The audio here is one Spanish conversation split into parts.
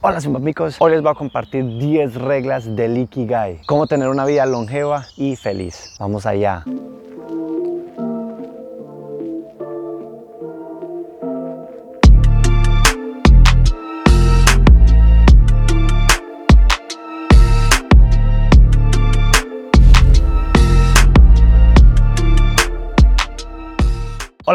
Hola amigos, hoy les voy a compartir 10 reglas del Ikigai, cómo tener una vida longeva y feliz. Vamos allá.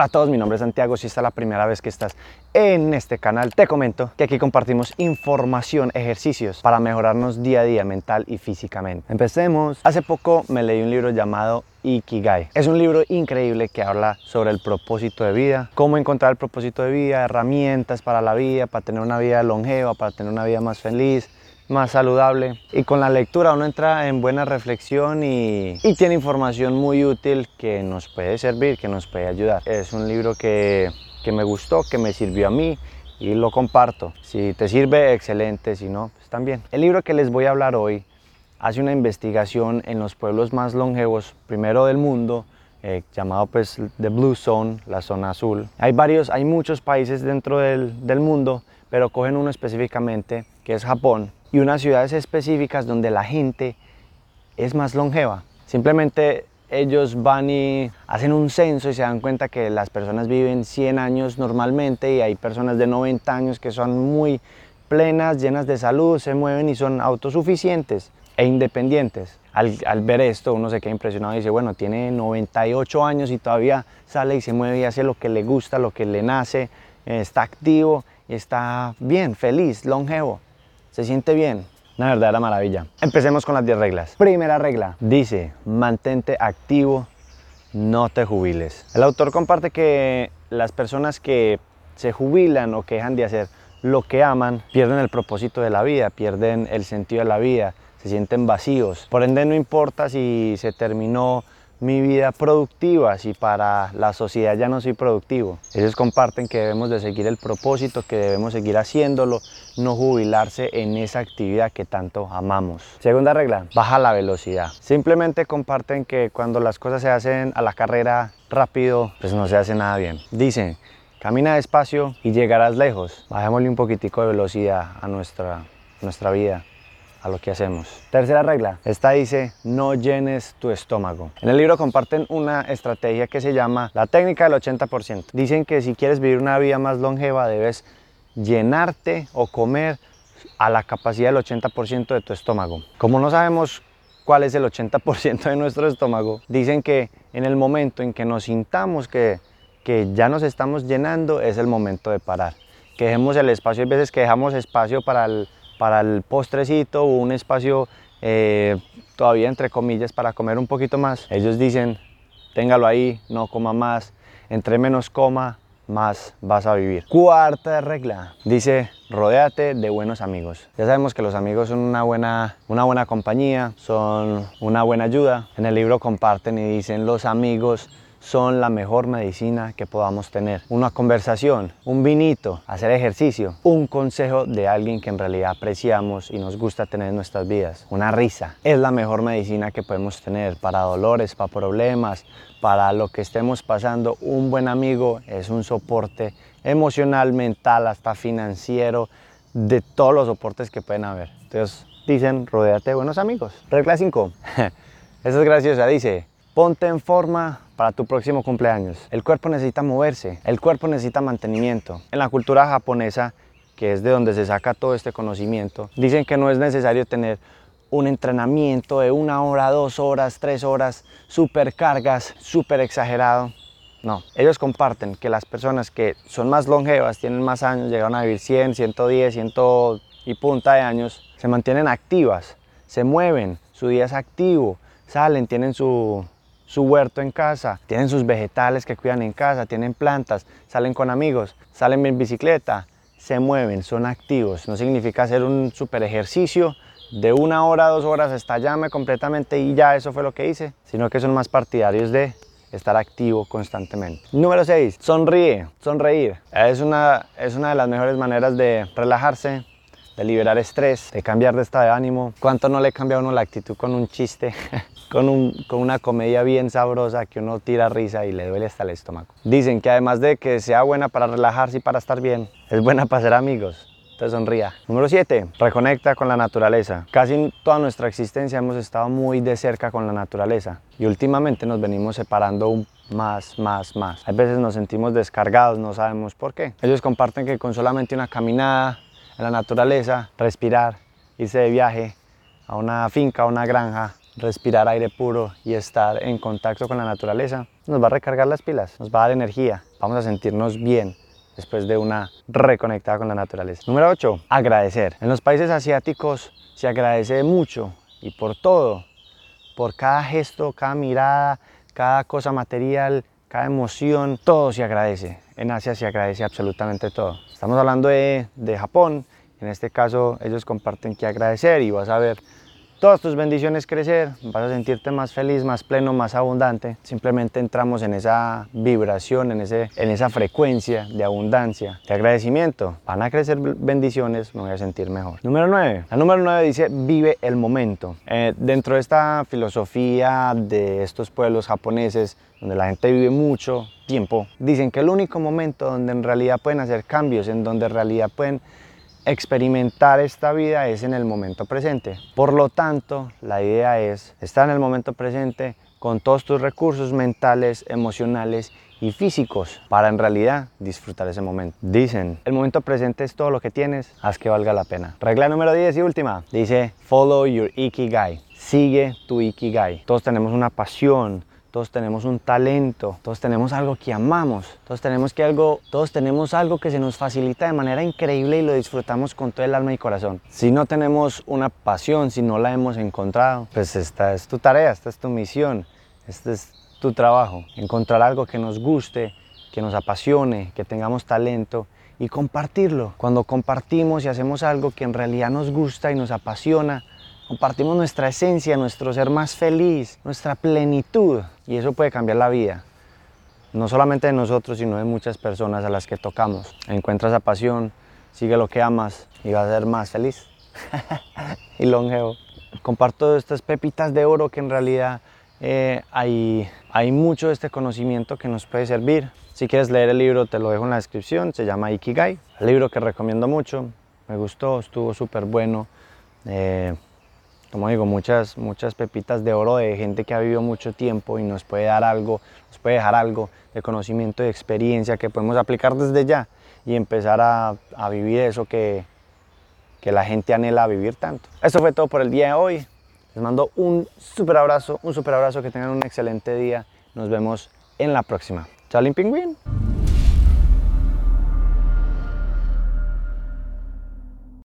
Hola a todos, mi nombre es Santiago. Si esta es la primera vez que estás en este canal, te comento que aquí compartimos información, ejercicios para mejorarnos día a día mental y físicamente. Empecemos. Hace poco me leí un libro llamado Ikigai. Es un libro increíble que habla sobre el propósito de vida, cómo encontrar el propósito de vida, herramientas para la vida, para tener una vida longeva, para tener una vida más feliz, más saludable. Y con la lectura uno entra en buena reflexión y, tiene información muy útil que nos puede servir, que nos puede ayudar. Es un libro que, que me gustó, que me sirvió a mí y lo comparto. Si te sirve, excelente, si no, pues también. El libro que les voy a hablar hoy hace una investigación en los pueblos más longevos, primero del mundo, eh, llamado pues The Blue Zone, la zona azul. Hay varios, hay muchos países dentro del, del mundo, pero cogen uno específicamente, que es Japón, y unas ciudades específicas donde la gente es más longeva. Simplemente ellos van y hacen un censo y se dan cuenta que las personas viven 100 años normalmente y hay personas de 90 años que son muy plenas, llenas de salud, se mueven y son autosuficientes e independientes. Al, ver esto uno se queda impresionado y dice, bueno, tiene 98 años y todavía sale y se mueve y hace lo que le gusta, lo que le nace, está activo y está bien, feliz, longevo se siente bien. Una verdadera maravilla. Empecemos con las 10 reglas. Primera regla, dice, mantente activo, no te jubiles. El autor comparte que las personas que se jubilan o que dejan de hacer lo que aman, pierden el propósito de la vida, pierden el sentido de la vida, se sienten vacíos. Por ende no importa si se terminó mi vida productiva si para la sociedad ya no soy productivo. Ellos comparten que debemos de seguir el propósito, que debemos seguir haciéndolo, no jubilarse en esa actividad que tanto amamos. Segunda regla, baja la velocidad. Simplemente comparten que cuando las cosas se hacen a la carrera rápido, pues no se hace nada bien. Dicen, camina despacio y llegarás lejos. Bajémosle un poquitico de velocidad a nuestra, nuestra vida a lo que hacemos. Tercera regla, esta dice no llenes tu estómago. En el libro comparten una estrategia que se llama la técnica del 80%. Dicen que si quieres vivir una vida más longeva debes llenarte o comer a la capacidad del 80% de tu estómago. Como no sabemos cuál es el 80% de nuestro estómago, dicen que en el momento en que nos sintamos que, que ya nos estamos llenando es el momento de parar. Que dejemos el espacio, hay veces que dejamos espacio para el para el postrecito o un espacio eh, todavía entre comillas para comer un poquito más. Ellos dicen, téngalo ahí, no coma más, entre menos coma, más vas a vivir. Cuarta regla, dice, rodéate de buenos amigos. Ya sabemos que los amigos son una buena, una buena compañía, son una buena ayuda. En el libro comparten y dicen, los amigos son la mejor medicina que podamos tener. Una conversación, un vinito, hacer ejercicio, un consejo de alguien que en realidad apreciamos y nos gusta tener en nuestras vidas. Una risa es la mejor medicina que podemos tener para dolores, para problemas, para lo que estemos pasando. Un buen amigo es un soporte emocional, mental, hasta financiero, de todos los soportes que pueden haber. Entonces dicen, rodéate de buenos amigos. Regla 5. Esa es graciosa, dice, ponte en forma para tu próximo cumpleaños. El cuerpo necesita moverse, el cuerpo necesita mantenimiento. En la cultura japonesa, que es de donde se saca todo este conocimiento, dicen que no es necesario tener un entrenamiento de una hora, dos horas, tres horas, super cargas, súper exagerado. No, ellos comparten que las personas que son más longevas, tienen más años, llegaron a vivir 100, 110, 100 y punta de años, se mantienen activas, se mueven, su día es activo, salen, tienen su, su huerto en casa, tienen sus vegetales que cuidan en casa, tienen plantas, salen con amigos, salen en bicicleta, se mueven, son activos. No significa hacer un super ejercicio de una hora, dos horas, hasta llame completamente y ya eso fue lo que hice, sino que son más partidarios de estar activo constantemente. Número 6. Sonríe, sonreír. Es una, es una de las mejores maneras de relajarse, de liberar estrés, de cambiar de estado de ánimo. ¿Cuánto no le cambia a uno la actitud con un chiste? con, una comedia bien sabrosa que uno tira risa y le duele hasta el estómago. Dicen que además de que sea buena para relajarse y para estar bien, es buena para ser amigos. Entonces sonría. Número 7. Reconecta con la naturaleza. Casi toda nuestra existencia hemos estado muy de cerca con la naturaleza y últimamente nos venimos separando un más, más, más. A veces nos sentimos descargados, no sabemos por qué. Ellos comparten que con solamente una caminada en la naturaleza, respirar, irse de viaje a una finca, a una granja, respirar aire puro y estar en contacto con la naturaleza, nos va a recargar las pilas, nos va a dar energía, vamos a sentirnos bien después de una reconectada con la naturaleza. Número 8. Agradecer. En los países asiáticos se agradece mucho y por todo, por cada gesto, cada mirada, cada cosa material, cada emoción, todo se agradece. En Asia se agradece absolutamente todo. Estamos hablando de, de Japón, en este caso ellos comparten que agradecer y vas a ver todas tus bendiciones crecer, vas a sentirte más feliz, más pleno, más abundante. Simplemente entramos en esa vibración, en, ese, en esa frecuencia de abundancia, de agradecimiento. Van a crecer bendiciones, me voy a sentir mejor. Número 9. La número 9 dice, vive el momento. Eh, dentro de esta filosofía de estos pueblos japoneses, donde la gente vive mucho tiempo, dicen que el único momento donde en realidad pueden hacer cambios, en donde en realidad pueden experimentar esta vida es en el momento presente. Por lo tanto, la idea es estar en el momento presente con todos tus recursos mentales, emocionales y físicos para en realidad disfrutar ese momento. Dicen, el momento presente es todo lo que tienes, haz que valga la pena. Regla número 10 y última, dice, follow your ikigai. Sigue tu ikigai. Todos tenemos una pasión, todos tenemos un talento, todos tenemos algo que amamos, todos tenemos, que algo, todos tenemos algo que se nos facilita de manera increíble y lo disfrutamos con todo el alma y corazón. Si no tenemos una pasión, si no la hemos encontrado, pues esta es tu tarea, esta es tu misión, este es tu trabajo. Encontrar algo que nos guste, que nos apasione, que tengamos talento y compartirlo. Cuando compartimos y hacemos algo que en realidad nos gusta y nos apasiona, compartimos nuestra esencia, nuestro ser más feliz, nuestra plenitud y eso puede cambiar la vida. No solamente de nosotros, sino de muchas personas a las que tocamos. Encuentra esa pasión, sigue lo que amas y vas a ser más feliz y longevo. Comparto estas pepitas de oro que en realidad eh, hay, hay mucho de este conocimiento que nos puede servir. Si quieres leer el libro, te lo dejo en la descripción. Se llama Ikigai. El libro que recomiendo mucho. Me gustó, estuvo súper bueno. Eh, como digo, muchas, muchas pepitas de oro de gente que ha vivido mucho tiempo y nos puede dar algo, nos puede dejar algo de conocimiento de experiencia que podemos aplicar desde ya y empezar a, a vivir eso que, que la gente anhela vivir tanto. Eso fue todo por el día de hoy. Les mando un super abrazo, un super abrazo, que tengan un excelente día. Nos vemos en la próxima. Chao, Pingüín.